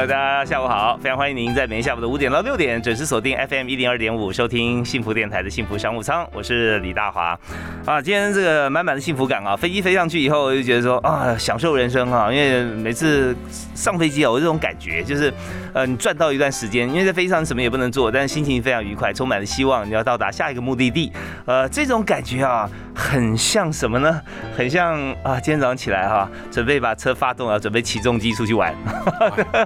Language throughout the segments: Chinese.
友，大家下午好！非常欢迎您在每天下午的五点到六点准时锁定 FM 一零二点五，收听幸福电台的幸福商务舱。我是李大华啊，今天这个满满的幸福感啊，飞机飞上去以后，我就觉得说啊，享受人生啊，因为每次上飞机啊，我这种感觉就是，呃，你赚到一段时间，因为在飞机上什么也不能做，但是心情非常愉快，充满了希望，你要到达下一个目的地，呃，这种感觉啊，很像什么呢？很像啊，今天早上起来哈，准备把车发动了，准备起重机出去玩。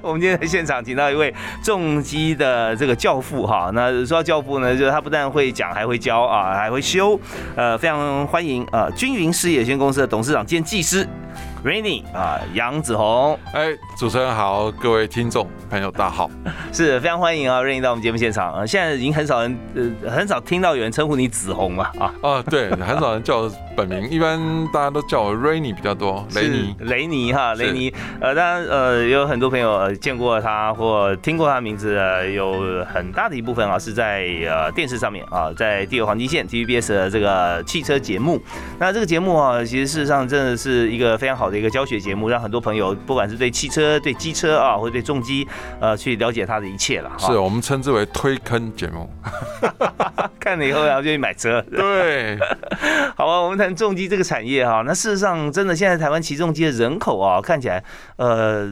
我 们今天在现场请到一位重机的这个教父哈，那说到教父呢，就是他不但会讲，还会教啊，还会修，呃，非常欢迎呃，均匀事业有限公司的董事长兼技师。Rainy 啊，杨子红，哎，主持人好，各位听众朋友大家好，是非常欢迎啊，Rainy 到我们节目现场。啊，现在已经很少人呃很少听到有人称呼你子红了啊，啊对，很少人叫我本名，一般大家都叫我 Rainy 比较多，雷尼，雷尼哈，雷尼，呃，当然呃有很多朋友见过他或听过他名字，有很大的一部分啊是在呃电视上面啊，在第二黄金线 TVBS 的这个汽车节目，那这个节目啊，其实事实上真的是一个非常好。的一个教学节目，让很多朋友不管是对汽车、对机车啊，或者对重机，呃，去了解它的一切了。是我们称之为推坑节目。看了以后，然后就去买车。对，好啊，我们谈重机这个产业哈。那事实上，真的现在台湾骑重机的人口啊，看起来呃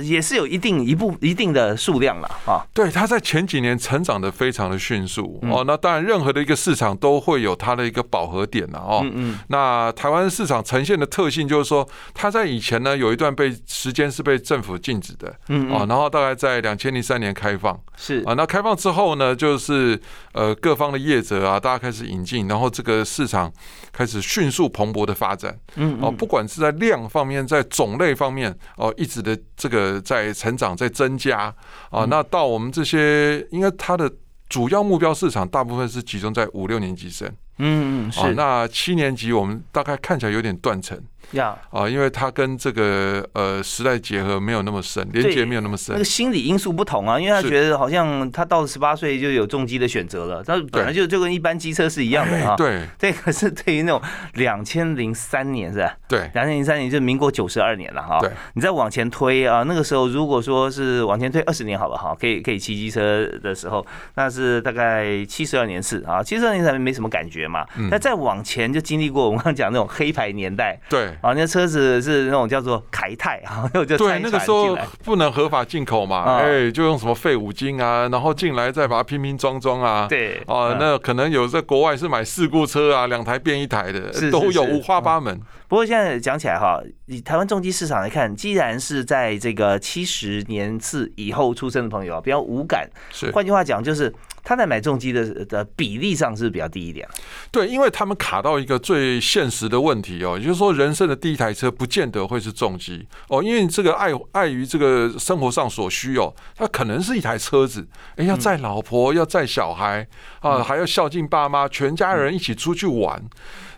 也是有一定一部一定的数量了啊。对，它在前几年成长的非常的迅速哦。那当然，任何的一个市场都会有它的一个饱和点了哦。嗯嗯。那台湾市场呈现的特性就是说。它在以前呢，有一段被时间是被政府禁止的，嗯啊，然后大概在两千零三年开放，是。啊，那开放之后呢，就是呃各方的业者啊，大家开始引进，然后这个市场开始迅速蓬勃的发展，嗯哦，不管是在量方面，在种类方面，哦，一直的这个在成长，在增加啊，那到我们这些，应该它的主要目标市场大部分是集中在五六年级生，嗯嗯，是，那七年级我们大概看起来有点断层。呀啊，因为它跟这个呃时代结合没有那么深，连接没有那么深。那个心理因素不同啊，因为他觉得好像他到了十八岁就有重机的选择了，他本来就就跟一般机车是一样的啊。对，这个是对于那种两千零三年是吧？对，两千零三年就民国九十二年了哈。对，你再往前推啊，那个时候如果说是往前推二十年好了哈，可以可以骑机车的时候，那是大概七十二年次啊，七十二年才没什么感觉嘛。那再往前就经历过我们刚刚讲那种黑牌年代。对，啊，那车子。是那种叫做凯泰啊，就对那个时候不能合法进口嘛，哎，就用什么废五金啊，然后进来再把它拼拼装装啊，对，啊，那可能有在国外是买事故车啊，两台变一台的，都有五花八门。不过现在讲起来哈，以台湾重机市场来看，既然是在这个七十年次以后出生的朋友啊，比较无感，是换句话讲就是。他在买重机的的比例上是比较低一点，对，因为他们卡到一个最现实的问题哦，也就是说，人生的第一台车不见得会是重机。哦，因为这个碍碍于这个生活上所需哦，它可能是一台车子，哎，要载老婆，要载小孩啊，还要孝敬爸妈，全家人一起出去玩。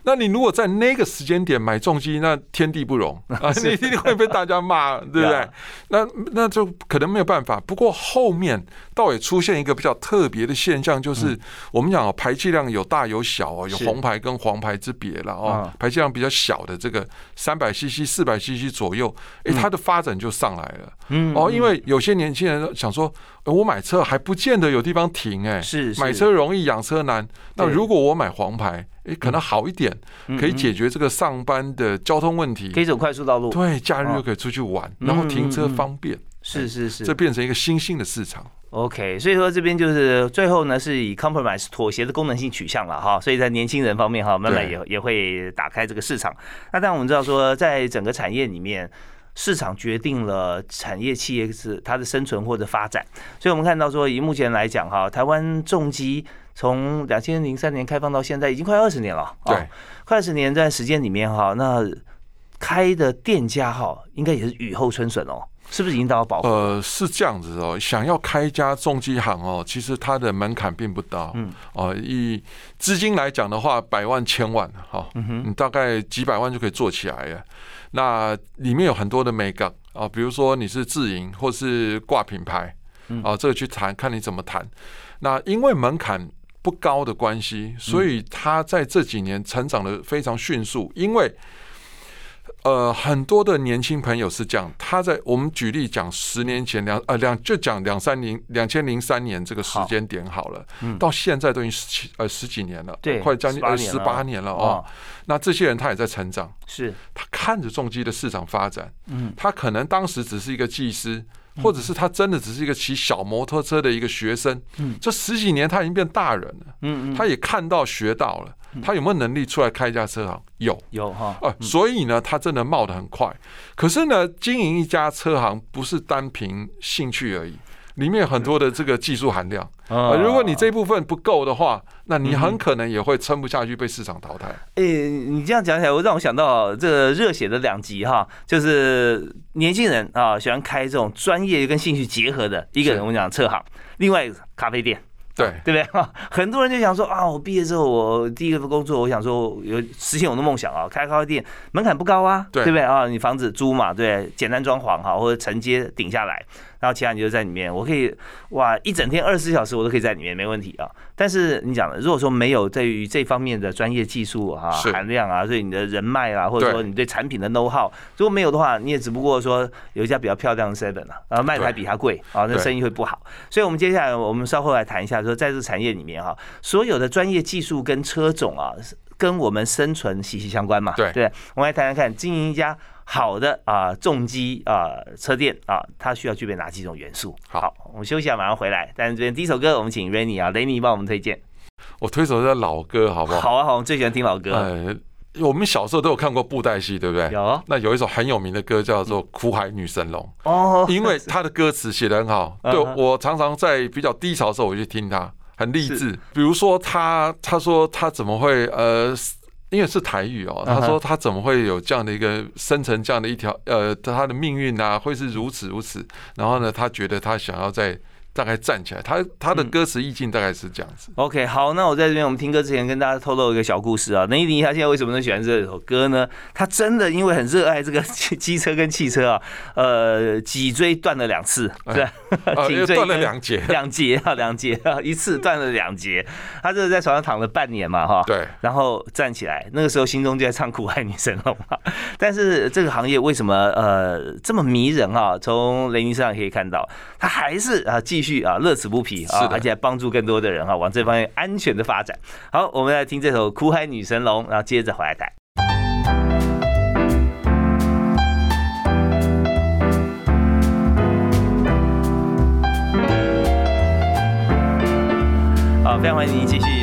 那你如果在那个时间点买重机，那天地不容 啊，你一定会被大家骂，对不对？那那就可能没有办法。不过后面倒也出现一个比较特别的现象，就是我们讲排气量有大有小哦，有红牌跟黄牌之别了哦。排气量比较小的这个三百 CC、四百 CC 左右，哎，它的发展就上来了。嗯哦，因为有些年轻人想说，我买车还不见得有地方停，哎，是买车容易养车难。那如果我买黄牌？哎，可能好一点，可以解决这个上班的交通问题，可以走快速道路，对，假日又可以出去玩，然后停车方便，是是是，这变成一个新兴的市场。OK，所以说这边就是最后呢，是以 compromise 妥协的功能性取向了哈，所以在年轻人方面哈，慢慢也也会打开这个市场。那但我们知道说，在整个产业里面，市场决定了产业企业是它的生存或者发展。所以我们看到说，以目前来讲哈，台湾重机。从两千零三年开放到现在，已经快二十年了。对，快二十年段时间里面哈，那开的店家哈，应该也是雨后春笋哦，是不是已经到保护？呃，是这样子哦。想要开一家重机行哦，其实它的门槛并不高。嗯。哦，以资金来讲的话，百万、千万哈，你大概几百万就可以做起来了。那里面有很多的美感啊，比如说你是自营或是挂品牌，啊，这个去谈，看你怎么谈。那因为门槛不高的关系，所以他在这几年成长的非常迅速。因为呃，很多的年轻朋友是这样，他在我们举例讲，十年前两呃两就讲两三零两千零三年这个时间点好了，到现在都已经十七呃十几年了，对，快将近二十八年了啊。那这些人他也在成长，是他看着重机的市场发展，嗯，他可能当时只是一个技师。或者是他真的只是一个骑小摩托车的一个学生，嗯，这十几年他已经变大人了，嗯嗯，他也看到学到了，他有没有能力出来开一家车行？有，有哈，呃，所以呢，他真的冒得很快。可是呢，经营一家车行不是单凭兴趣而已。里面有很多的这个技术含量啊，如果你这部分不够的话，那你很可能也会撑不下去，被市场淘汰。诶，你这样讲起来，我让我想到这个热血的两极哈，就是年轻人啊喜欢开这种专业跟兴趣结合的一个人，我们讲车行，另外一个咖啡店。对对不对哈？很多人就想说啊，我毕业之后，我第一个工作，我想说有实现我的梦想啊，开咖啡店，门槛不高啊，对不对啊？你房子租嘛，对，简单装潢哈，或者承接顶下来。然后其他你就在里面，我可以哇一整天二十四小时我都可以在里面没问题啊。但是你讲的，如果说没有对于这方面的专业技术哈含量啊，所以你的人脉啊，或者说你对产品的 know how，如果没有的话，你也只不过说有一家比较漂亮的 seven 啊，然后卖的还比它贵啊，那生意会不好。所以我们接下来我们稍后来谈一下，说在这个产业里面哈，所有的专业技术跟车种啊，跟我们生存息息相关嘛。对，对，我们来谈谈看经营一家。好的啊，重机啊，车店啊，它需要具备哪几种元素？好，我们休息下，马上回来。但是这边第一首歌，我们请 Rainy 啊，Rainy 帮我们推荐。我推首这老歌，好不好？好啊，好，我们最喜欢听老歌。呃，我们小时候都有看过布袋戏，对不对？有。那有一首很有名的歌叫做《苦海女神龙》哦，因为它的歌词写的很好。对，我常常在比较低潮的时候，我去听它，很励志。比如说他，他说他怎么会呃。因为是台语哦，他说他怎么会有这样的一个生成这样的一条呃，他的命运啊，会是如此如此。然后呢，他觉得他想要在。大概站起来，他他的歌词意境大概是这样子。OK，好，那我在这边我们听歌之前跟大家透露一个小故事啊。林依林他现在为什么能喜欢这首歌呢？他真的因为很热爱这个机车跟汽车啊，呃，脊椎断了两次，对，颈椎断了两节，两节啊，两节啊，一次断了两节。他这是在床上躺了半年嘛，哈，对，然后站起来，那个时候心中就在唱《苦海女神龙》嘛。但是这个行业为什么呃这么迷人啊？从雷尼身上可以看到，他还是啊继续。续啊，乐此不疲啊，而且还帮助更多的人哈，往这方面安全的发展。好，我们来听这首《苦海女神龙》，然后接着回来谈。非常欢迎您继续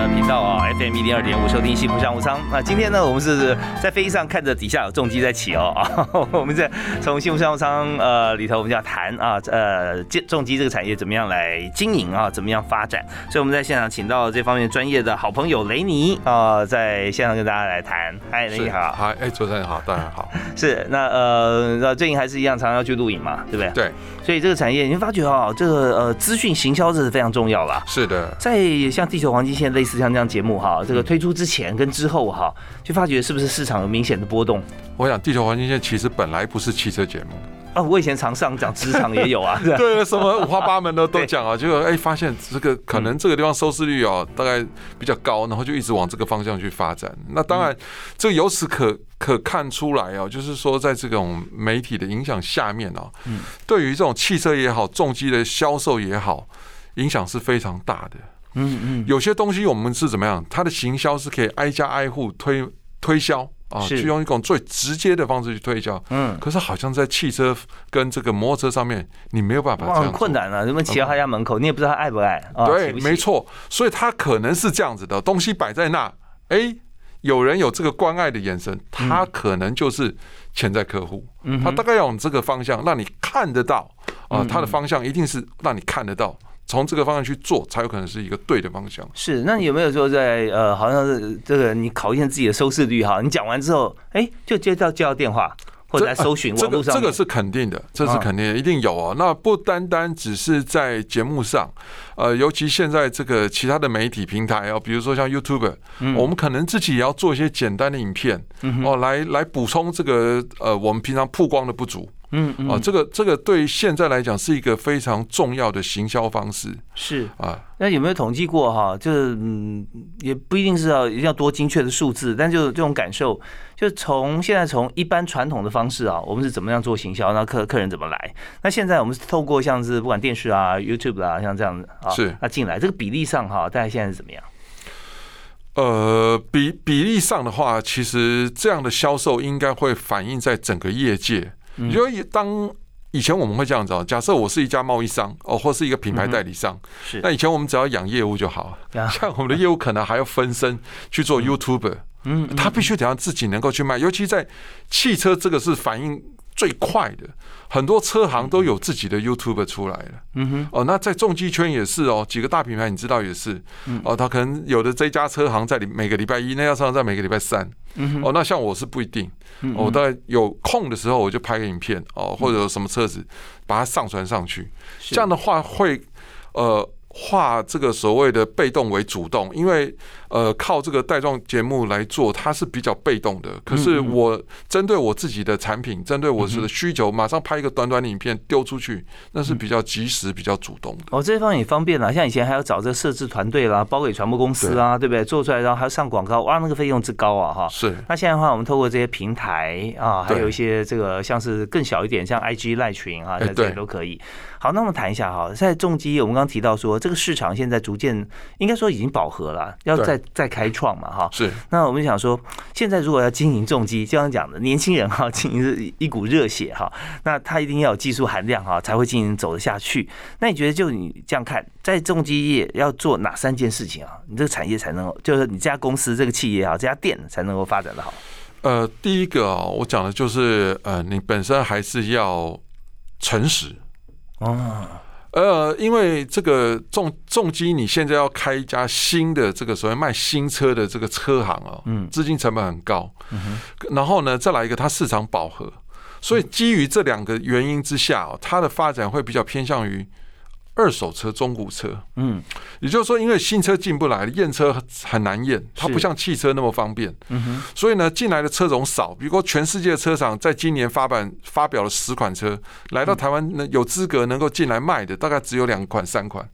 的频道啊，FM 一零二点五，收听幸福商务舱。那今天呢，我们是在飞机上看着底下有重机在起哦啊，我们在从幸福商务舱呃里头，我们就要谈啊呃重机这个产业怎么样来经营啊，怎么样发展。所以我们在现场请到这方面专业的好朋友雷尼啊，在现场跟大家来谈。嗨，雷尼好。嗨，哎，主持人好，大家好。是那呃，那最近还是一样，常常要去录影嘛，对不对？对。所以这个产业，你会发觉哦，这个呃资讯行销这是非常重要啦。是的。在像地球黄金线类似像这样节目哈，这个推出之前跟之后哈，就发觉是不是市场有明显的波动？我想地球环境线其实本来不是汽车节目啊，我以前常上讲职场也有啊，对，什么五花八门的都讲啊，结果哎发现这个可能这个地方收视率哦大概比较高，然后就一直往这个方向去发展。那当然，这由此可可看出来哦，就是说在这种媒体的影响下面哦，嗯，对于这种汽车也好，重机的销售也好。影响是非常大的。嗯嗯，有些东西我们是怎么样？它的行销是可以挨家挨户推推销啊，去用一种最直接的方式去推销。嗯，可是好像在汽车跟这个摩托车上面，你没有办法这样。很困难啊！人们骑到他家门口，你也不知道他爱不爱。对，没错。所以他可能是这样子的东西摆在那，哎，有人有这个关爱的眼神，他可能就是潜在客户。嗯，他大概要往这个方向让你看得到啊，他的方向一定是让你看得到。从这个方向去做，才有可能是一个对的方向。是，那你有没有说在呃，好像是这个你考验自己的收视率哈？你讲完之后，哎，就接到接到电话。或者来搜寻这个，这个是肯定的，这是肯定的，一定有哦。那不单单只是在节目上，呃，尤其现在这个其他的媒体平台哦，比如说像 YouTube，我们可能自己也要做一些简单的影片哦，来来补充这个呃我们平常曝光的不足。嗯啊，这个这个对现在来讲是一个非常重要的行销方式。是啊，那有没有统计过哈？就是嗯，也不一定是要一定要多精确的数字，但就这种感受，就从现在从一般传统的方式啊，我们是怎么样做行销，那客客人怎么来？那现在我们是透过像是不管电视啊、YouTube 啊，像这样子啊，是那进来这个比例上哈，大概现在是怎么样？呃，比比例上的话，其实这样的销售应该会反映在整个业界。因为当以前我们会这样子，假设我是一家贸易商哦，或是一个品牌代理商，是。那以前我们只要养业务就好，像我们的业务可能还要分身去做 YouTuber，嗯，他必须得要自己能够去卖，尤其在汽车这个是反应最快的。很多车行都有自己的 YouTube 出来了，嗯哼，哦，那在重机圈也是哦，几个大品牌你知道也是，哦，他可能有的这家车行在每个礼拜一，那家车行在每个礼拜三，嗯哦，那像我是不一定，我大概有空的时候我就拍个影片，哦，或者有什么车子把它上传上去，这样的话会，呃。化这个所谓的被动为主动，因为呃靠这个带状节目来做，它是比较被动的。可是我针对我自己的产品，针对我的需求，马上拍一个短短的影片丢出去，那是比较及时、比较主动的。哦，这方面也方便了。像以前还要找这个设置团队啦，包给传播公司啊，对不对？做出来然后还要上广告，哇，那个费用之高啊，哈。是。那现在的话，我们透过这些平台啊，还有一些这个像是更小一点，像 IG 赖群啊，这些都可以。好，那我们谈一下哈，在重机，我们刚刚提到说，这个市场现在逐渐应该说已经饱和了，要再再开创嘛哈。是。那我们想说，现在如果要经营重机，就像讲的，年轻人哈，经营是一股热血哈，那他一定要有技术含量哈，才会经营走得下去。那你觉得，就你这样看，在重机业要做哪三件事情啊？你这个产业才能，就是你这家公司、这个企业啊，这家店才能够发展的好？呃，第一个啊，我讲的就是，呃，你本身还是要诚实。哦，呃，因为这个重重机，你现在要开一家新的这个所谓卖新车的这个车行哦，嗯，资金成本很高，嗯然后呢，再来一个，它市场饱和，所以基于这两个原因之下，它的发展会比较偏向于。二手车、中古车，嗯，也就是说，因为新车进不来，验车很难验，它不像汽车那么方便，嗯哼，所以呢，进来的车种少。比如说，全世界的车厂在今年发版发表了十款车，来到台湾呢，有资格能够进来卖的，大概只有两款、三款。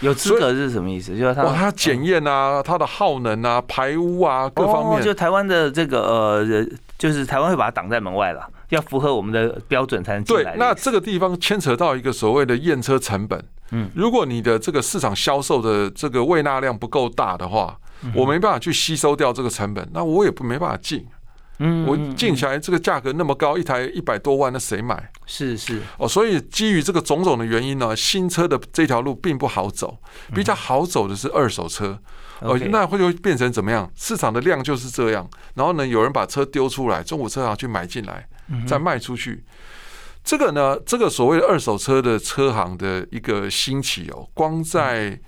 有资格是什么意思？就是它，它检验啊，它的耗能啊、排污啊各方面，就台湾的这个呃，就是台湾会把它挡在门外了。要符合我们的标准才能进来。对，那这个地方牵扯到一个所谓的验车成本。嗯，如果你的这个市场销售的这个未纳量不够大的话，我没办法去吸收掉这个成本，那我也不没办法进。嗯，我进起来这个价格那么高，一台一百多万，那谁买？是是哦，所以基于这个种种的原因呢，新车的这条路并不好走，比较好走的是二手车。哦，那会就会变成怎么样？市场的量就是这样，然后呢，有人把车丢出来，中古车行去买进来，再卖出去。这个呢，这个所谓的二手车的车行的一个兴起哦，光在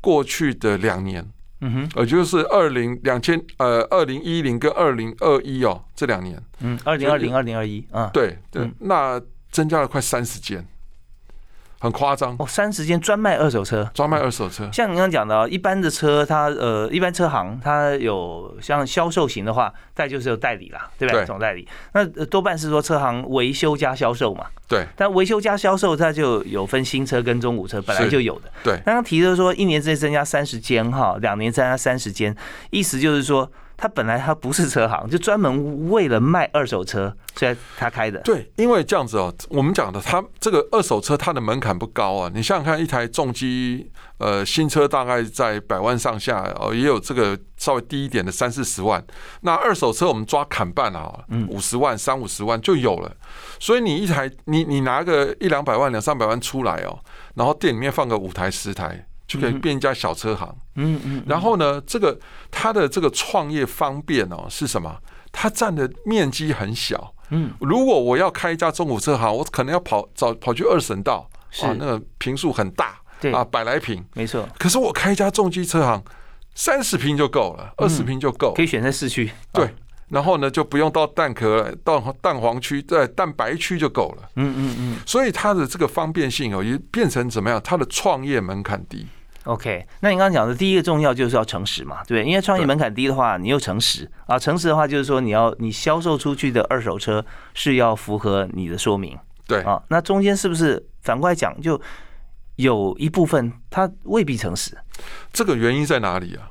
过去的两年，嗯哼，也就是二零两千呃二零一零跟二零二一哦这两年，嗯，二零二零二零二一啊，对对，那增加了快三十间。很夸张哦，三十间专卖二手车，专卖二手车。像你刚刚讲的，一般的车，它呃，一般车行它有像销售型的话，再就是有代理啦，对不对？总代理，那多半是说车行维修加销售嘛。对。但维修加销售，它就有分新车跟中古车，本来就有的。对。刚刚提的说，一年之内增加三十间哈，两年增加三十间，意思就是说。他本来他不是车行，就专门为了卖二手车，所以他开的。对，因为这样子哦，我们讲的，他这个二手车它的门槛不高啊。你想想看，一台重机，呃，新车大概在百万上下哦，也有这个稍微低一点的三四十万。那二手车我们抓砍半啊，五十万、三五十万就有了。所以你一台，你你拿个一两百万、两三百万出来哦，然后店里面放个五台、十台。就可以变一家小车行，嗯嗯，然后呢，这个它的这个创业方便哦是什么？它占的面积很小，嗯，如果我要开一家中古车行，我可能要跑找跑去二省道，啊，那个平数很大，对啊，百来平。没错，可是我开一家重机车行，三十平就够了，二十平就够可。以选在市区。对啊，然后呢，就不用到蛋壳、到蛋黄区、在蛋白区就够了。嗯嗯嗯所以它的这个方便性哦，也变成怎么样？它的创业门槛低。，OK。那你刚刚讲的第一个重要就是要诚实嘛，对？因为创业门槛低的话，你又诚实啊，诚实的话就是说你要你销售出去的二手车是要符合你的说明对，啊。那中间是不是反过来讲，就有一部分他未必诚实？这个原因在哪里啊？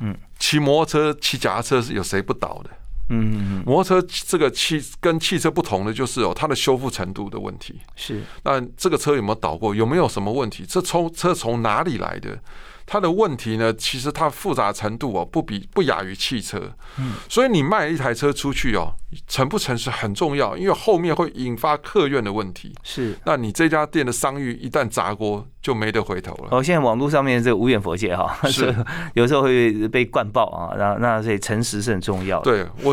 嗯，骑摩托车、骑脚踏车是有谁不倒的？嗯摩托车这个汽跟汽车不同的就是哦，它的修复程度的问题。是那这个车有没有倒过？有没有什么问题？这从车从哪里来的？它的问题呢？其实它复杂程度哦，不比不亚于汽车。嗯，所以你卖一台车出去哦，诚不诚实很重要，因为后面会引发客源的问题。是。那你这家店的商誉一旦砸锅，就没得回头了。哦，现在网络上面这个无远佛界哈，是 有时候会被灌爆啊，那那所以诚实是很重要的。对我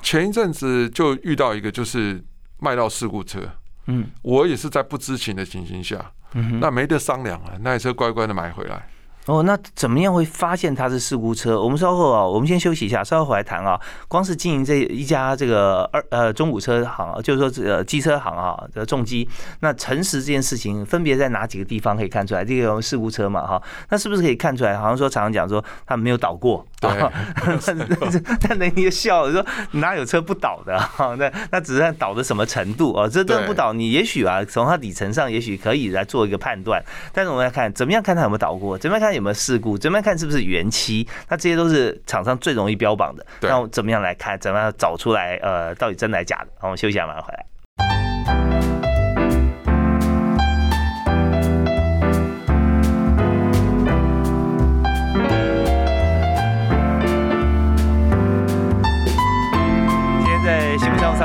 前一阵子就遇到一个，就是卖到事故车，嗯我也是在不知情的情形下，嗯哼。那没得商量了，那台车乖乖的买回来。哦，那怎么样会发现它是事故车？我们稍后啊，我们先休息一下，稍后回来谈啊。光是经营这一家这个二呃中古车行啊，就是说这个机车行啊，这个重机，那诚实这件事情分别在哪几个地方可以看出来？这个事故车嘛哈，那是不是可以看出来？好像说常常讲说他没有倒过，对啊 但那你就笑了，说哪有车不倒的哈？那那只是看倒的什么程度啊？这这不倒，你也许啊，从它底层上也许可以来做一个判断。但是我们来看，怎么样看它有没有倒过？怎么样看有没有事故？怎么样看是不是原漆？那这些都是厂商最容易标榜的。对那我怎么样来看？怎么样找出来？呃，到底真的还是假的？好，我们休息一下，马上回来。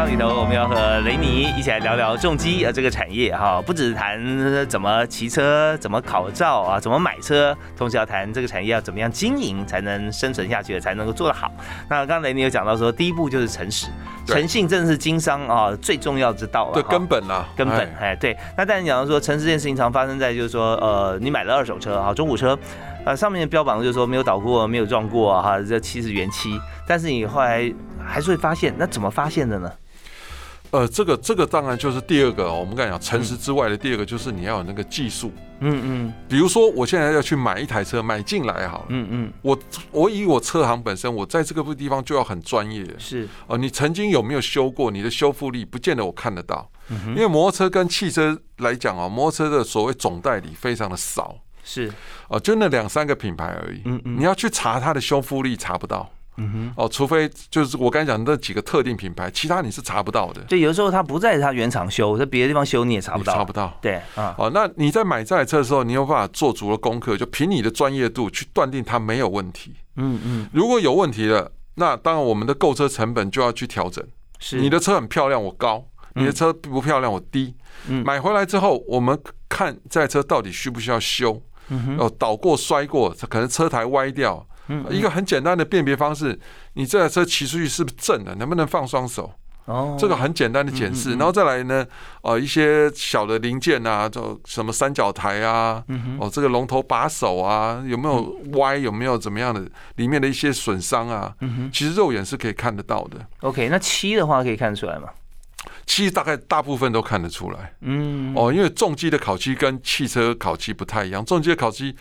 里头，我们要和雷尼一起来聊聊重机啊这个产业哈，不只谈怎么骑车、怎么考照啊、怎么买车，同时要谈这个产业要怎么样经营才能生存下去，才能够做得好。那刚刚雷尼有讲到说，第一步就是诚实，诚信真的是经商啊最重要之道了。对，根本啦，根本哎哎对，那但你讲到说诚实这件事情常发生在就是说呃你买了二手车啊中古车，呃上面的标榜就是说没有倒过没有撞过啊哈这漆是原漆，但是你后来还是会发现，那怎么发现的呢？呃，这个这个当然就是第二个哦，我们刚才讲诚实之外的第二个就是你要有那个技术。嗯嗯比如说，我现在要去买一台车，买进来好了，嗯嗯我我以我车行本身，我在这个地方就要很专业是哦。你曾经有没有修过？你的修复力不见得我看得到，嗯因为摩托车跟汽车来讲哦，摩托车的所谓总代理非常的少是哦，就那两三个品牌而已。嗯嗯你要去查它的修复力，查不到嗯哼。哦，除非就是我刚才讲的那几个特定品牌，其他你是查不到的，对，有的时候它不在它原厂修，在别的地方修你也查不到。查不到。对啊，哦，那你在买这台车的时候，你有办法做足了功课，就凭你的专业度去断定它没有问题。嗯嗯，如果有问题了，那当然我们的购车成本就要去调整。是你的车很漂亮，我高；你的车不漂亮，我低。嗯买回来之后，我们看这台车到底需不需要修。嗯哼哦，倒过、摔过，可能车台歪掉。嗯一个很简单的辨别方式，你这台车骑出去是不是正的？能不能放双手？哦这个很简单的检视，嗯嗯嗯然后再来呢，呃，一些小的零件啊，就什么三角台啊，嗯哦，这个龙头把手啊，有没有歪，有没有怎么样的，里面的一些损伤啊，嗯其实肉眼是可以看得到的。OK，那漆的话可以看得出来吗？漆大概大部分都看得出来嗯，哦，因为重机的烤漆跟汽车烤漆不太一样，重机的烤漆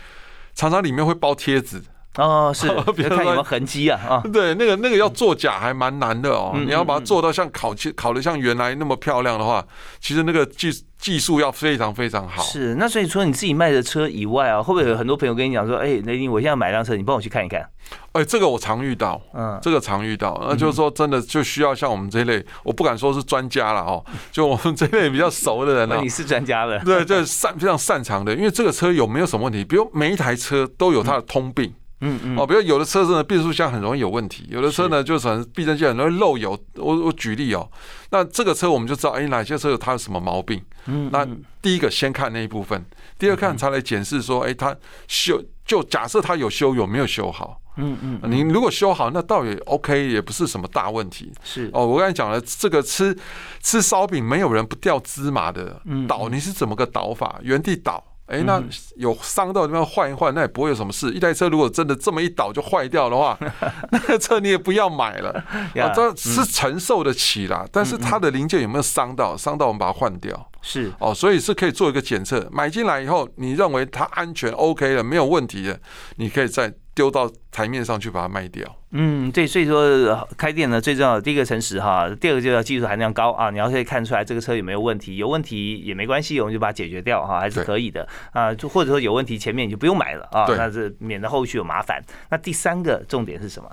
常常里面会包贴纸，哦，是，比如说要看有没有痕迹啊啊，对，那个那个要做假还蛮难的哦。嗯你要把嗯它做到像烤漆烤的像原来那么漂亮的话，其实那个技技术要非常非常好。是。那所以除了你自己卖的车以外啊，会不会有很多朋友跟你讲说，哎，雷丁，我现在买辆车，你帮我去看一看？哎，这个我常遇到，嗯，这个常遇到，那就是说真的就需要像我们这一类，我不敢说是专家了哦，就我们这类比较熟的人呢那 你。是专家了。对，这擅非常擅长的，因为这个车有没有什么问题？比如每一台车都有它的通病嗯嗯嗯，哦，比如有的车子呢变速箱很容易有问题，有的车呢就是很避震器很容易漏油。我我举例哦，那这个车我们就知道，哎，哪些车有它有什么毛病？嗯那第一个先看那一部分，第二看才来检视说，哎，它修就假设它有修有没有修好？嗯嗯，你如果修好，那倒也 OK，也不是什么大问题。是哦，我刚才讲了，这个吃吃烧饼没有人不掉芝麻的嗯，倒你是怎么个倒法？原地倒，哎，那有伤到地方换一换，那也不会有什么事。一台车如果真的这么一倒就坏掉的话，那个车你也不要买了。啊，这是承受得起啦，但是它的零件有没有伤到？伤到我们把它换掉。是哦，所以是可以做一个检测。买进来以后，你认为它安全 OK 了，没有问题的，你可以再丢到台面上去把它卖掉。嗯，对，所以说开店呢，最重要的第一个诚实哈，第二个就要技术含量高啊。你要可以看出来这个车有没有问题，有问题也没关系，我们就把它解决掉哈，还是可以的啊。就或者说有问题，前面你就不用买了啊，那这免得后续有麻烦。那第三个重点是什么？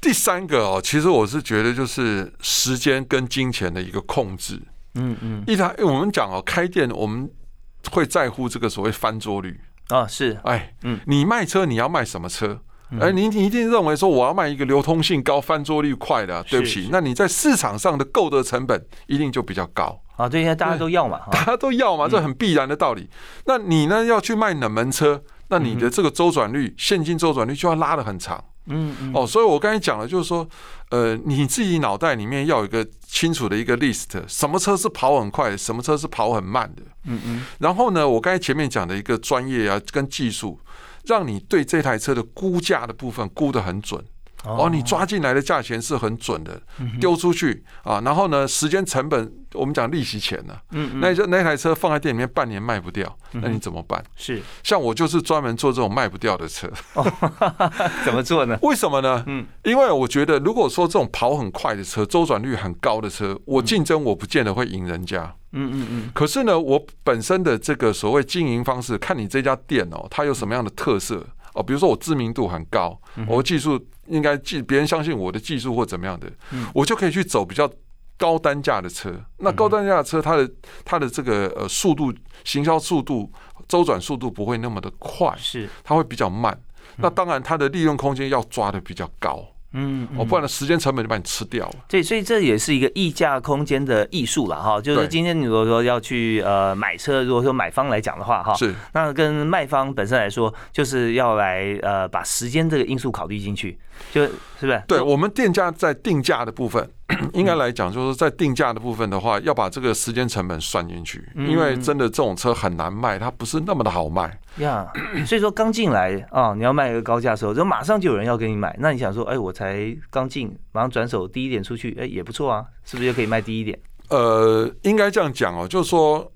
第三个哦，其实我是觉得就是时间跟金钱的一个控制。嗯嗯，一台我们讲哦，开店我们会在乎这个所谓翻桌率啊，是，哎，嗯，你卖车你要卖什么车？哎，你你一定认为说我要卖一个流通性高、翻桌率快的，对不起，那你在市场上的购得成本一定就比较高啊。这些大家都要嘛，大家都要嘛，这很必然的道理。那你呢要去卖冷门车，那你的这个周转率、现金周转率就要拉的很长。嗯嗯。哦，所以我刚才讲了，就是说。呃，你自己脑袋里面要有一个清楚的一个 list，什么车是跑很快，什么车是跑很慢的。嗯嗯。然后呢，我刚才前面讲的一个专业啊，跟技术，让你对这台车的估价的部分估得很准。哦，你抓进来的价钱是很准的，丢出去啊，然后呢，时间成本我们讲利息钱呢，嗯，那那台车放在店里面半年卖不掉，那你怎么办？是，像我就是专门做这种卖不掉的车，怎么做呢？为什么呢？嗯，因为我觉得如果说这种跑很快的车，周转率很高的车，我竞争我不见得会赢人家，嗯嗯嗯。可是呢，我本身的这个所谓经营方式，看你这家店哦，它有什么样的特色。哦，比如说我知名度很高，我技术应该技别人相信我的技术或怎么样的，我就可以去走比较高单价的车。那高单价的车，它的它的这个呃速度、行销速度、周转速度不会那么的快，是它会比较慢。那当然，它的利润空间要抓的比较高。嗯，哦，不然的时间成本就把你吃掉了。对，所以这也是一个溢价空间的艺术了哈。就是今天你如果说要去呃买车，如果说买方来讲的话哈，是那跟卖方本身来说，就是要来呃把时间这个因素考虑进去，就是不是？对我们店家在定价的部分。应该来讲，就是在定价的部分的话，要把这个时间成本算进去，因为真的这种车很难卖，它不是那么的好卖呀。所以说刚进来啊，你要卖一个高价的时候，就马上就有人要给你买。那你想说，哎，我才刚进，马上转手低一点出去，哎，也不错啊，是不是就可以卖低一点？呃，应该这样讲哦，就是说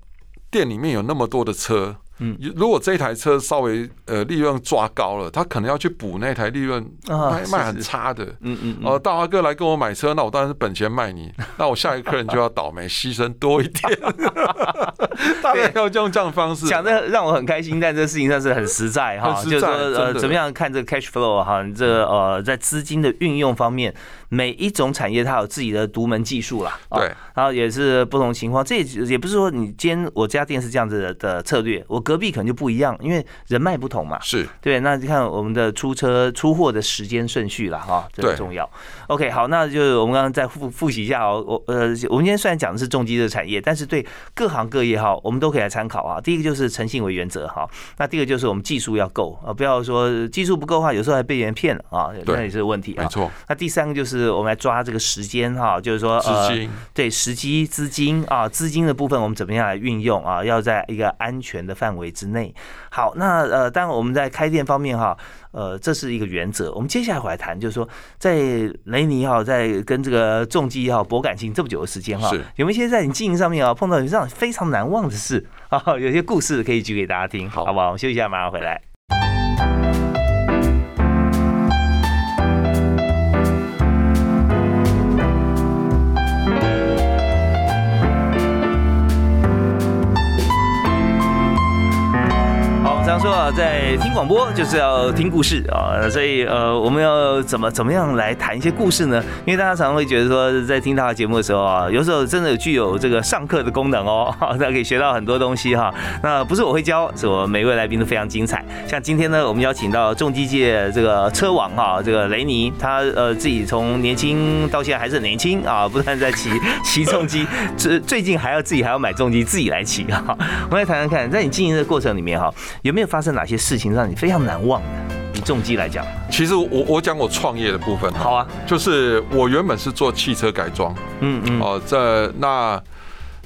店里面有那么多的车。嗯，如果这台车稍微呃利润抓高了，他可能要去补那台利润卖卖很差的。嗯嗯。哦，大华哥来跟我买车，那我当然是本钱卖你，那我下一个客人就要倒霉，牺牲多一点。大概要用这样方式。讲的让我很开心，但这事情上是很实在哈，就是说呃怎么样看这个 cash flow 哈，这呃在资金的运用方面。每一种产业它有自己的独门技术啦，对，然后也是不同情况。这也不是说你今天我家店是这样子的策略，我隔壁可能就不一样，因为人脉不同嘛。是对，那你看我们的出车出货的时间顺序了哈，这很重要。OK，好，那就是我们刚刚再复复习一下哦。我呃，我们今天虽然讲的是重机的产业，但是对各行各业哈，我们都可以来参考啊。第一个就是诚信为原则哈，那第二个就是我们技术要够啊，不要说技术不够的话，有时候还被人骗了啊，那也是问题啊。没错。那第三个就是我们来抓这个时间哈，就是说呃对时机资金啊，资金的部分我们怎么样来运用啊？要在一个安全的范围之内。好，那呃，当然我们在开店方面哈。呃，这是一个原则。我们接下来回来谈，就是说，在雷尼哈，在跟这个重机哈博感情这么久的时间哈，有没有一些在你经营上面啊碰到有这样非常难忘的事啊？有些故事可以举给大家听，好不好？我们休息一下，马上回来。啊，在听广播就是要听故事啊，所以呃，我们要怎么怎么样来谈一些故事呢？因为大家常常会觉得说，在听他的节目的时候啊，有时候真的具有这个上课的功能哦，大家可以学到很多东西哈。那不是我会教，是我每位来宾都非常精彩。像今天呢，我们邀请到重机界这个车王哈，这个雷尼，他呃自己从年轻到现在还是很年轻啊，不断在骑骑重机，最最近还要自己还要买重机自己来骑哈。我们来谈谈看，在你经营的过程里面哈，有没有？没有发生哪些事情让你非常难忘的？以重机来讲，其实我我讲我创业的部分。好啊，就是我原本是做汽车改装，嗯嗯，哦，在那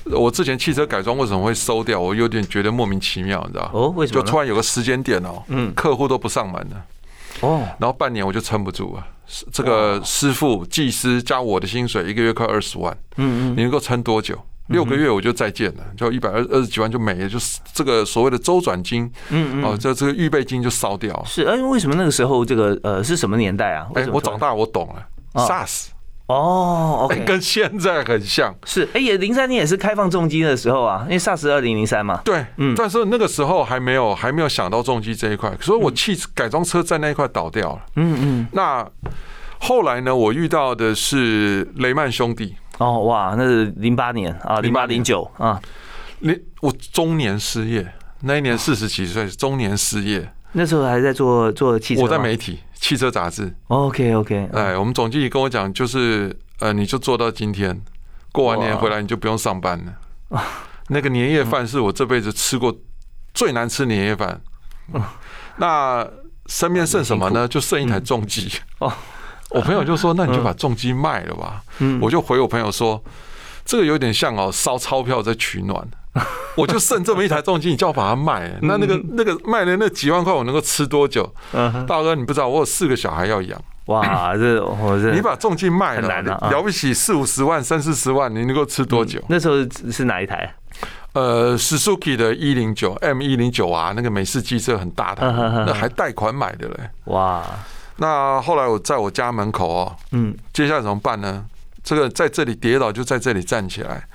我之前汽车改装为什么会收掉？我有点觉得莫名其妙，你知道？哦，为什么就突然有个时间点哦，嗯客户都不上门了，哦，然后半年我就撑不住了。这个师傅、技师加我的薪水，一个月快二十万，嗯嗯，你能够撑多久？六个月我就再见了，就一百二二十几万就没了，就是这个所谓的周转金嗯嗯哦，这这个预备金就烧掉。是，哎，为什么那个时候这个呃是什么年代啊？哎我长大我懂了哦，SARS 哦哎，OK，跟现在很像。是，哎也零三年也是开放重机的时候啊，因为 SARS 二零零三嘛，对，嗯但是那个时候还没有还没有想到重机这一块，所以我汽改装车在那一块倒掉了。嗯嗯，那后来呢，我遇到的是雷曼兄弟，哦哇，那是零八年啊，零八08零九啊，你我中年失业，那一年四十几岁，中年失业，那时候还在做做汽车，我在媒体汽车杂志，OK OK，哎，我们总经理跟我讲，就是呃，你就做到今天，过完年回来你就不用上班了。那个年夜饭是我这辈子吃过最难吃年夜饭。那身边剩什么呢？就剩一台重机。哦，我朋友就说：“那你就把重机卖了吧。”嗯我就回我朋友说：“这个有点像哦，烧钞票在取暖。”我就剩这么一台重机，你叫我把它卖，那那个那个卖了那几万块，我能够吃多久？大哥，你不知道，我有四个小孩要养。哇，这我这你把重机卖了，了不起四五十万、三四十万，你能够吃多久？那时候是哪一台？呃，Suzuki 的一零九 M 一零九啊，那个美式机车很大台嗯哼哼，那还贷款买的嘞。哇，那后来我在我家门口哦，嗯接下来怎么办呢？这个在这里跌倒就在这里站起来，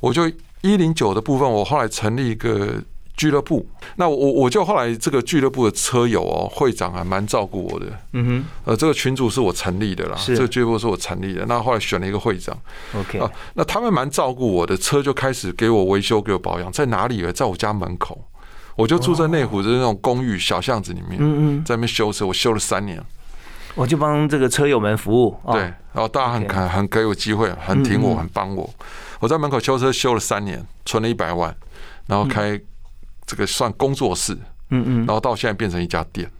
我就一零九的部分，我后来成立一个俱乐部。那我我就后来这个俱乐部的车友哦，会长还蛮照顾我的。嗯哼呃，这个群主是我成立的啦，这个俱乐部是我成立的。那后来选了一个会长。，OK，啊，那他们蛮照顾我的，车就开始给我维修、给我保养，在哪里呢？在我家门口，我就住在内湖的那种公寓小巷子里面，在那边修车，我修了三年。我就帮这个车友们服务，哦。对，，然后大家很 OK 很很给我机会，很挺我，很帮我。我在门口修车修了三年，存了一百万，然后开这个算工作室，嗯嗯。然，后到现在变成一家店。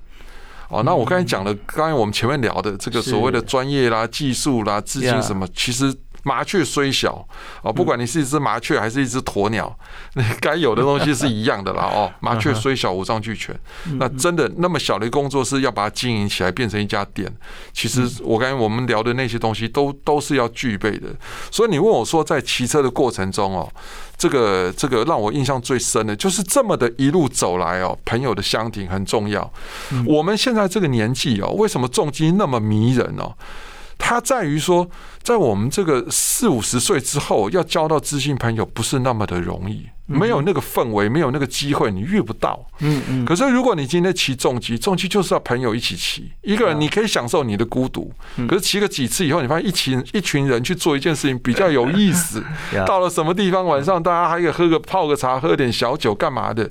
哦，那我刚才讲的，刚才我们前面聊的这个所谓的专业啦、技术啦、资金什么，其实麻雀虽小哦，不管你是一只麻雀还是一只鸵鸟，那 该有的东西是一样的啦哦。麻雀虽小，五脏俱全。那真的那么小的工作室，要把它经营起来，变成一家店，其实我刚才我们聊的那些东西都都是要具备的。所以你问我说，在骑车的过程中哦，这个这个让我印象最深的就是这么的一路走来哦，朋友的相挺很重要。我们现在这个年纪哦，为什么重机那么迷人哦？它在于说，在我们这个四五十岁之后，要交到知心朋友不是那么的容易，没有那个氛围，没有那个机会，你遇不到。嗯嗯，可是如果你今天骑重机，重机就是要朋友一起骑，一个人你可以享受你的孤独，可是骑个几次以后，你发现一群一群人去做一件事情比较有意思。到了什么地方，晚上大家还可以喝个泡个茶，喝点小酒，干嘛的？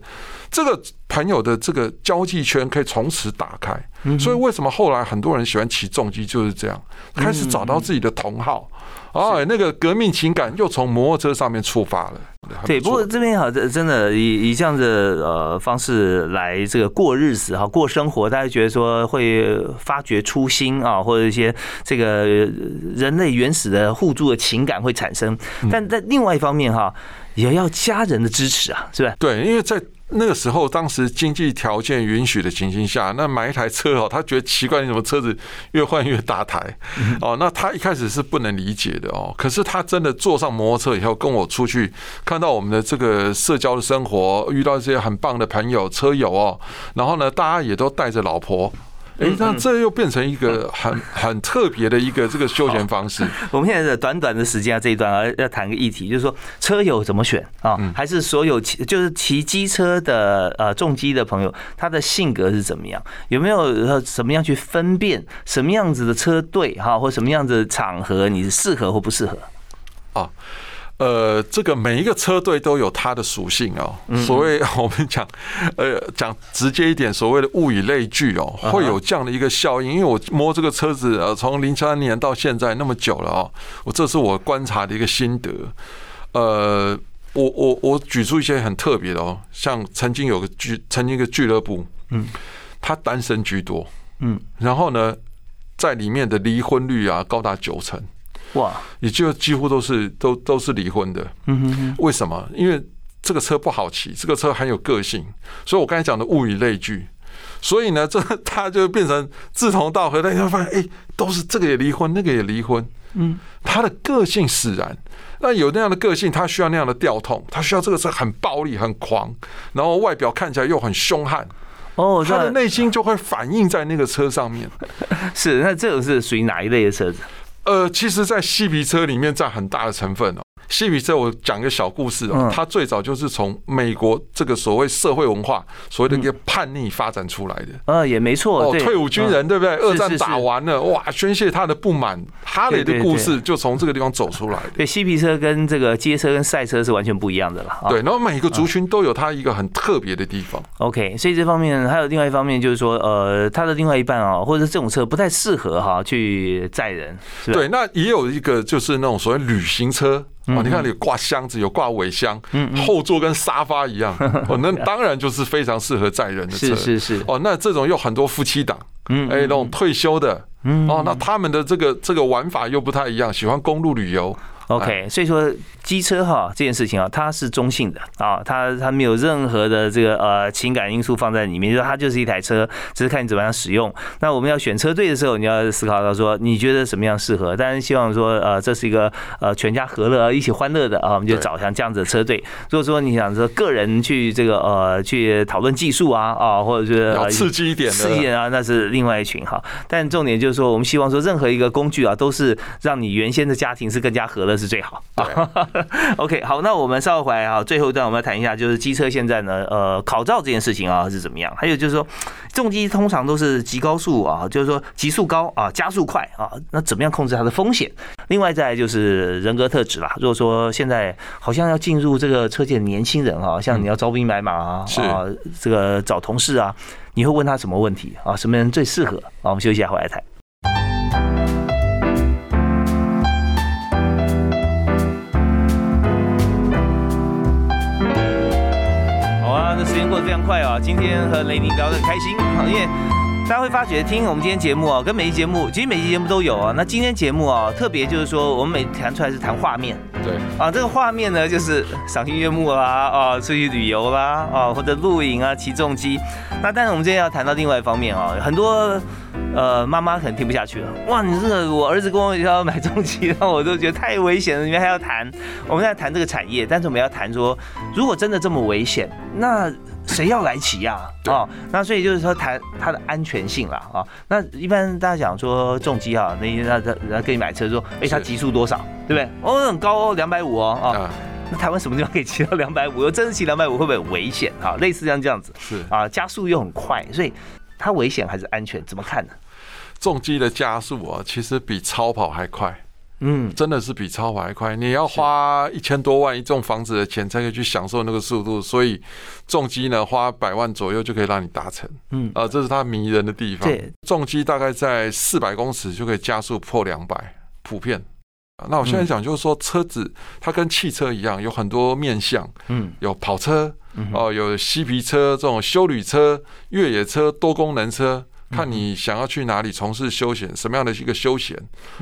这个朋友的这个交际圈可以从此打开。所以为什么后来很多人喜欢骑重机，就是这样，开始找到自己的同好。哦，那个革命情感又从摩托车上面出发了。对，不过这边好，真真的以以这样的呃方式来这个过日子哈，过生活，大家觉得说会发掘初心啊，或者一些这个呃人类原始的互助的情感会产生。但在另外一方面哈，也要家人的支持啊，是吧？对，因为在那个时候，当时经济条件允许的情形下，那买一台车哦，他觉得奇怪，你怎么车子越换越大台？哦，那他一开始是不能理解的哦。可是他真的坐上摩托车以后，跟我出去看到我们的这个社交的生活，遇到一些很棒的朋友、车友哦，然后呢，大家也都带着老婆。哎，那这又变成一个很很特别的一个这个休闲方式。我们现在的短短的时间啊，这一段啊，要谈个议题，就是说车友怎么选啊？还是所有骑就是骑机车的呃重机的朋友，他的性格是怎么样？有没有呃怎么样去分辨什么样子的车队哈，或什么样子的场合你是适合或不适合？呃，这个每一个车队都有它的属性哦。所谓 我们讲，呃，讲直接一点，所谓的物以类聚哦，会有这样的一个效应。因为我摸这个车子，呃，从零三年到现在那么久了哦，我这是我观察的一个心得。呃，我我我举出一些很特别的哦，像曾经有个俱，曾经一个俱乐部，嗯，他单身居多，嗯，然后呢，在里面的离婚率啊高达九成。哇，也就几乎都是都都是离婚的。嗯哼哼，为什么？因为这个车不好骑，这个车很有个性，所以我刚才讲的物以类聚，所以呢，这他就变成志同道合，但你会发现，哎，都是这个也离婚，那个也离婚，嗯，他的个性使然。那有那样的个性，他需要那样的调动，他需要这个车很暴力、很狂，然后外表看起来又很凶悍。哦，他的内心就会反映在那个车上面。是那这个是属于哪一类的车子？呃，其实，在嬉皮车里面占很大的成分哦。嬉皮车，我讲一个小故事哦嗯，它最早就是从美国这个所谓社会文化、所谓的一个叛逆发展出来的。呃，也没错，哦，退伍军人对不对？二战打完了，哇，宣泄他的不满，哈雷的故事就从这个地方走出来的。对，嬉皮车跟这个街车跟赛车是完全不一样的了。啊对，然后每个族群都有它一个很特别的地方。OK，所以这方面还有另外一方面就是说，呃，它的另外一半啊，或者是这种车不太适合哈去载人？对，那也有一个就是那种所谓旅行车。哦，你看有挂箱子，有挂尾箱，后座跟沙发一样，哦，那当然就是非常适合载人的车。是是是，哦，那这种又很多夫妻档，嗯哎，那种退休的，嗯哦，那他们的这个这个玩法又不太一样，喜欢公路旅游。OK，所以说机车哈这件事情啊，它是中性的啊，它它没有任何的这个呃情感因素放在里面，就是它就是一台车，只是看你怎么样使用。那我们要选车队的时候，你要思考到说你觉得什么样适合，当然希望说呃这是一个呃全家和乐一起欢乐的啊，我们就找像这样子的车队。如果说你想说个人去这个呃去讨论技术啊啊，或者是刺激一点的，刺激人啊，那是另外一群哈。但重点就是说，我们希望说，任何一个工具啊，都是让你原先的家庭是更加和乐是最好。OK，好，那我们稍后回来啊，最后一段我们要谈一下，就是机车现在呢，呃，考照这件事情啊是怎么样？还有就是说，重机通常都是极高速啊，就是说极速高啊，加速快啊，那怎么样控制它的风险？另外再来就是人格特质啦。如果说现在好像要进入这个车界的年轻人啊，像你要招兵买马啊，是啊，这个找同事啊，你会问他什么问题啊？什么人最适合？啊，我们休息一下，回来谈。好啊，那时间过得非常快啊！今天和雷宁聊得很开心啊，因为大家会发觉听我们今天节目啊，跟每期节目其实每期节目都有啊。那今天节目啊，特别就是说，我们每谈出来是谈画面对，啊，这个画面呢，就是赏心悦目啦，啊，出去旅游啦，啊，或者露营啊，骑重机。那但是我们今天要谈到另外一方面啊，很多呃妈妈可能听不下去了。哇，你这个我儿子跟我要买重机，让我都觉得太危险了。你们还要谈，我们在谈这个产业，但是我们要谈说，如果真的这么危险，那谁要来骑呀、啊哦，那所以就是说谈它的安全性啦啊、那一般大家讲说重机啊，那那那那跟你买车说，哎、它是极速多少，对不对？哦，很高哦，两百五哦，啊、啊，那台湾什么地方可以骑到两百五？真的骑两百五会不会很危险啊？类似像这样子是啊，加速又很快，所以它危险还是安全？怎么看呢？重机的加速啊，其实比超跑还快。嗯，真的是比超跑还快，你要花一千多万一栋房子的钱才可以去享受那个速度，所以重机呢花百万左右就可以让你达成，嗯啊，这是它迷人的地方。对，重机大概在四百公尺就可以加速破两百，普遍。啊那我现在讲就是说，车子它跟汽车一样，有很多面向，嗯。有跑车嗯哦，有嬉皮车这种修旅车、越野车、多功能车，看你想要去哪里从事休闲，什么样的一个休闲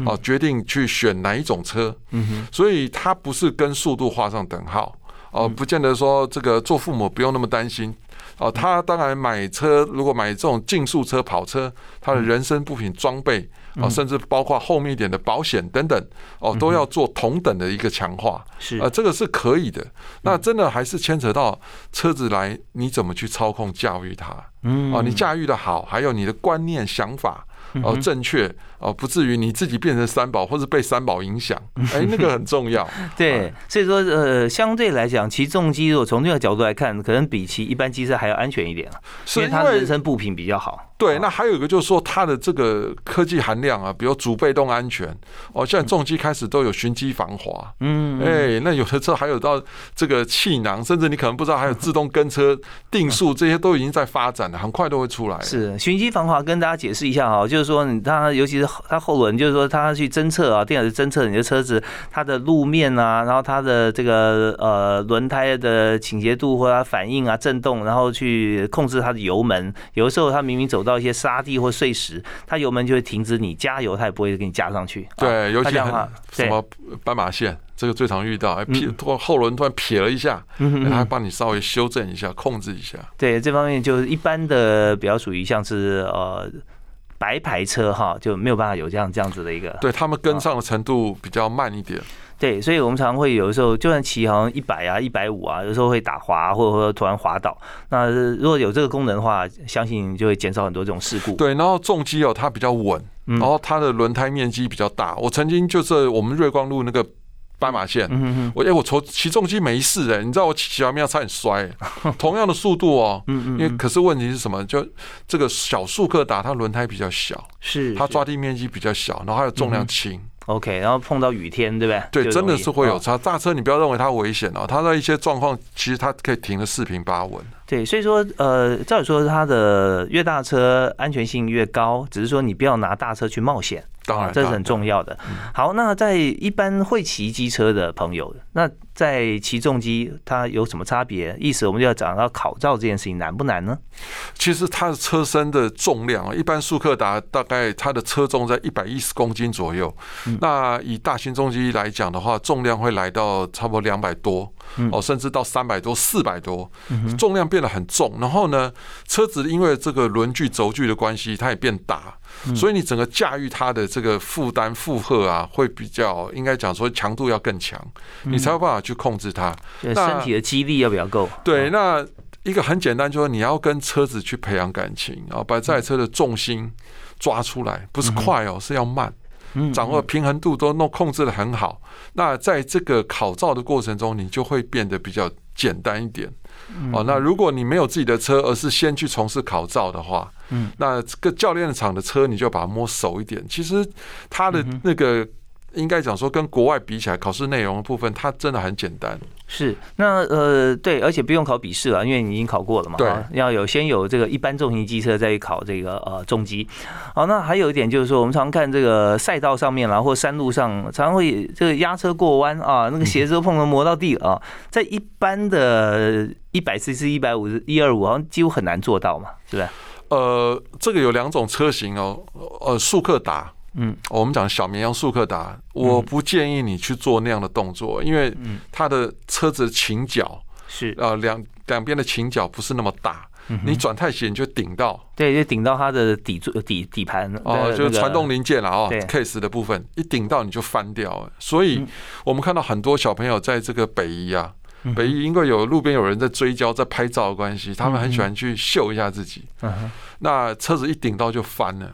哦，决定去选哪一种车。嗯哼，所以它不是跟速度画上等号嗯。哦，不见得说这个做父母不用那么担心。哦。他当然买车，如果买这种竞速车、跑车，他的人身部品装备嗯哦，甚至包括后面一点的保险等等哦，都要做同等的一个强化。是啊，这个是可以的。那真的还是牵扯到车子来，你怎么去操控驾驭它？嗯哦，你驾驭的好，还有你的观念想法哦哼正确哦，不至于你自己变成三宝，或者被三宝影响。哎，那个很重要。对，所以说呃，相对来讲，骑重机如果从这个角度来看，可能比骑一般机车还要安全一点啊，因为是因为它的人身部品比较好。对，那还有一个就是说它的这个科技含量啊，比如主被动安全哦，现在重机开始都有循迹防滑。嗯，哎，那有的车还有到这个气囊，甚至你可能不知道，还有自动跟车、定速，这些都已经在发展了，很快都会出来。是循迹防滑，跟大家解释一下就是说你它尤其是它后轮就是说它去侦测啊，电脑侦测你的车子它的路面啊，然后它的这个呃轮胎的倾斜度或它反应啊震动，然后去控制它的油门。有的时候它明明走到一些沙地或碎石，它油门就会停止，你加油它也不会给你加上去。对，尤其很什么斑马线，这个最常遇到，哎撇突然后轮突然撇了一下，嗯它帮你稍微修正一下，控制一下。对这方面，就是一般的比较属于像是呃白牌车哈，就没有办法有这样这样子的一个对他们跟上的程度比较慢一点。对，所以我们常常会有的时候，就算骑好像一百啊、一百五啊，有时候会打滑，或者说突然滑倒。那如果有这个功能的话，相信就会减少很多这种事故。对，然后重机哦，它比较稳，嗯然后它的轮胎面积比较大。我曾经就是我们瑞光路那个斑马线，我哎、我从起重机没事哎、你知道我骑骑完面差点摔、欸 同样的速度哦、嗯因为可是问题是什么？就这个小速克达，它轮胎比较小，是它抓地面积比较小，然后还有重量轻。OK，然后碰到雨天，对不对？对，真的是会有哦差。大车你不要认为它危险哦，它在一些状况其实它可以停的四平八稳。对，所以说呃，照理说它的越大车安全性越高，只是说你不要拿大车去冒险。当然，啊这是很重要的。好，那在一般会骑机车的朋友，那在骑重机它有什么差别？意思我们就要讲到考照这件事情难不难呢？其实它的车身的重量啊，一般速克达大概它的车重在一百一十公斤左右。那以大型重机来讲的话，重量会来到差不多两百多，哦，甚至到三百多、四百多，重量变得很重。然后呢，车子因为这个轮距、轴距的关系，它也变大，所以你整个驾驭它的这个负担负荷啊，会比较应该讲说强度要更强，你才有办法去控制它。就是那身体的肌力要不要够？对，那一个很简单，就是你要跟车子去培养感情啊，把这台车的重心抓出来，不是快哦，是要慢，嗯掌握平衡度都弄控制的很好。那在这个考照的过程中，你就会变得比较简单一点。哦，那如果你没有自己的车，而是先去从事考照的话，嗯，那这个教练场的车你就把它摸熟一点。其实它的那个应该讲说，跟国外比起来，考试内容的部分，它真的很简单。是，那呃，对，而且不用考笔试了，因为你已经考过了嘛。对啊要有先有这个一般重型机车，再去考这个呃重机。好，那还有一点就是说，我们常看这个赛道上面啦，或山路上，常常会这个压车过弯啊，那个鞋子都碰到磨到地了啊。在一般的一百 CC、一百五十、一二五，好像几乎很难做到嘛，是不是？呃，这个有两种车型哦，呃，速克达，嗯，我们讲小绵羊速克达，我不建议你去做那样的动作，因为嗯它的车子的倾角，是，呃，两两边的倾角不是那么大，嗯你转太斜你就顶到，对，就顶到它的底座、底底盘哦，就是传动零件了哦对，case 的部分一顶到你就翻掉了，所以嗯。我们看到很多小朋友在这个北宜啊。北宜因为有路边有人在追焦、在拍照的关系，他们很喜欢去秀一下自己。那车子一顶到就翻了，哦，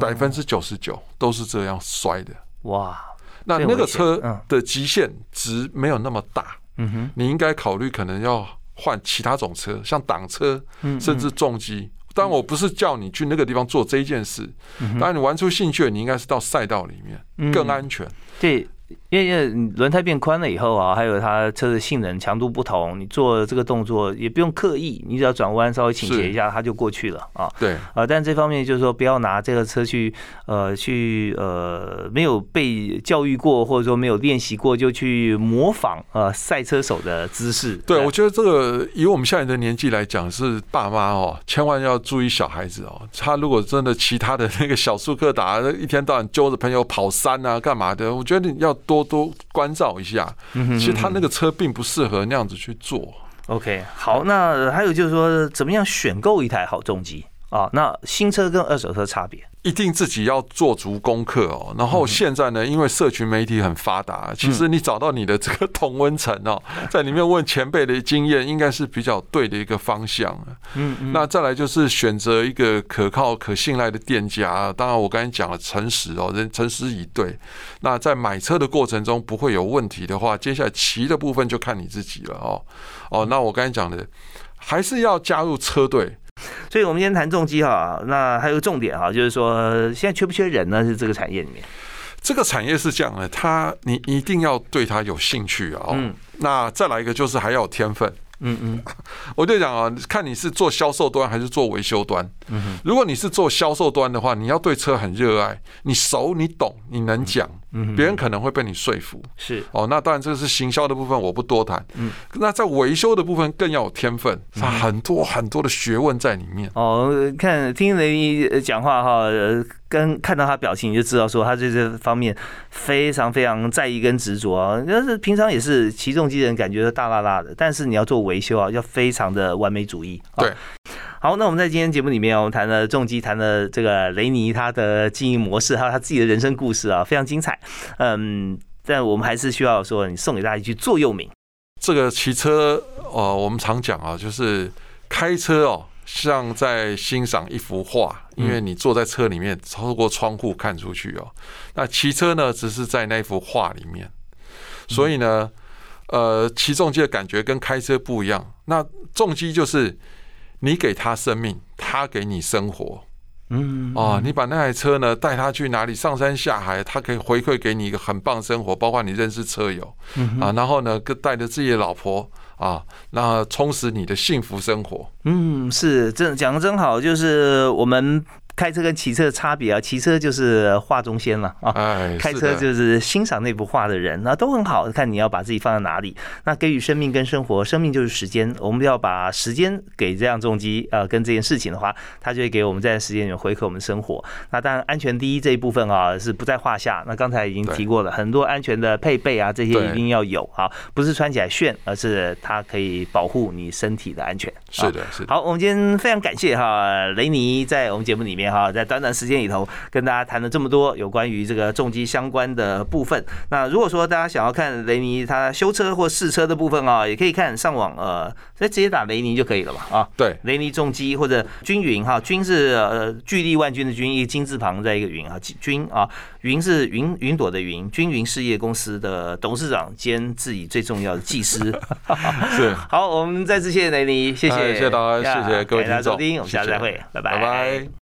百分之九十九都是这样摔的。哇，那那个车嗯的极限值没有那么大，嗯哼，你应该考虑可能要换其他种车，像挡车，嗯，甚至重机。但，我不是叫你去那个地方做这一件事，嗯当然你玩出兴趣，你应该是到赛道里面嗯更安全。对，因为轮胎变宽了以后啊，还有它车的性能强度不同，你做这个动作也不用刻意，你只要转弯稍微倾斜一下，它就过去了啊。对，啊，但这方面就是说，不要拿这个车去呃去呃没有被教育过，或者说没有练习过，就去模仿呃赛车手的姿势。对，我觉得这个以我们现在的年纪来讲，是爸妈哦，千万要注意小孩子哦。他如果真的其他的那个小速克达，一天到晚揪着朋友跑山啊，干嘛的？我觉得你要多多关照一下。其实他那个车并不适合那样子去做。OK，好，那还有就是说，怎么样选购一台好重机啊？那新车跟二手车差别？一定自己要做足功课哦。然后现在呢，因为社群媒体很发达，其实你找到你的这个同温层哦，在里面问前辈的经验，应该是比较对的一个方向。嗯嗯，那再来就是选择一个可靠、可信赖的店家。当然，我刚才讲了诚实哦，人诚实以对。那在买车的过程中不会有问题的话，接下来骑的部分就看你自己了哦。哦，那我刚才讲的，还是要加入车队。所以我们今天谈重机哈，那还有个重点哈，就是说现在缺不缺人呢？是这个产业里面。这个产业是这样的，它你一定要对它有兴趣啊、哦。嗯那再来一个就是还要有天分嗯嗯，我就讲啊，看你是做销售端还是做维修端。嗯如果你是做销售端的话，你要对车很热爱，你熟，你懂，你能讲，别人可能会被你说服。是哦，那当然这个是行销的部分，我不多谈。嗯，那在维修的部分更要有天分，它很多很多的学问在里面。哦，看听雷一讲话哈，呃跟看到他表情你就知道说他对这方面非常非常在意跟执着啊。但是平常也是起重机人，感觉大辣辣的，但是你要做维修啊，要非常的完美主义。对。好，那我们在今天节目里面，我们谈了重机，谈了这个雷尼他的经营模式，还有他自己的人生故事啊，非常精彩。嗯，但我们还是需要说，你送给大家一句座右铭。这个骑车哦，我们常讲啊，就是开车哦，像在欣赏一幅画，因为你坐在车里面，透过窗户看出去哦。那骑车呢，只是在那幅画里面，所以呢，呃，骑重机的感觉跟开车不一样。那重机就是。你给他生命，他给你生活，嗯，哦，你把那台车呢带他去哪里上山下海，他可以回馈给你一个很棒生活，包括你认识车友，啊，然后呢，跟带着自己的老婆啊，那充实你的幸福生活。嗯，是，这讲的真好，就是我们。开车跟骑车的差别啊，骑车就是画中仙了啊，开车就是欣赏那幅画的人，那都很好看。你要把自己放在哪里？那给予生命跟生活，生命就是时间，我们要把时间给这样重击啊，跟这件事情的话，它就会给我们在时间里面回馈我们生活。那当然安全第一这一部分啊是不在话下。那刚才已经提过了很多安全的配备啊，这些一定要有啊，不是穿起来炫，而是它可以保护你身体的安全。是的，是的。好，我们今天非常感谢哈雷尼在我们节目里面。好，在短短时间里头跟大家谈了这么多有关于这个重机相关的部分。那如果说大家想要看雷尼他修车或试车的部分啊，也可以看上网呃，直接打雷尼就可以了嘛啊。对，雷尼重机或者均匀哈，均是呃巨力万钧的均，一个金字旁在一个云啊，均啊，云是云云朵的云，均匀事业公司的董事长兼自己最重要的技师。是。好，我们再次谢谢雷尼，谢谢，谢谢大家，谢谢各位听众，我们下次再会，拜拜。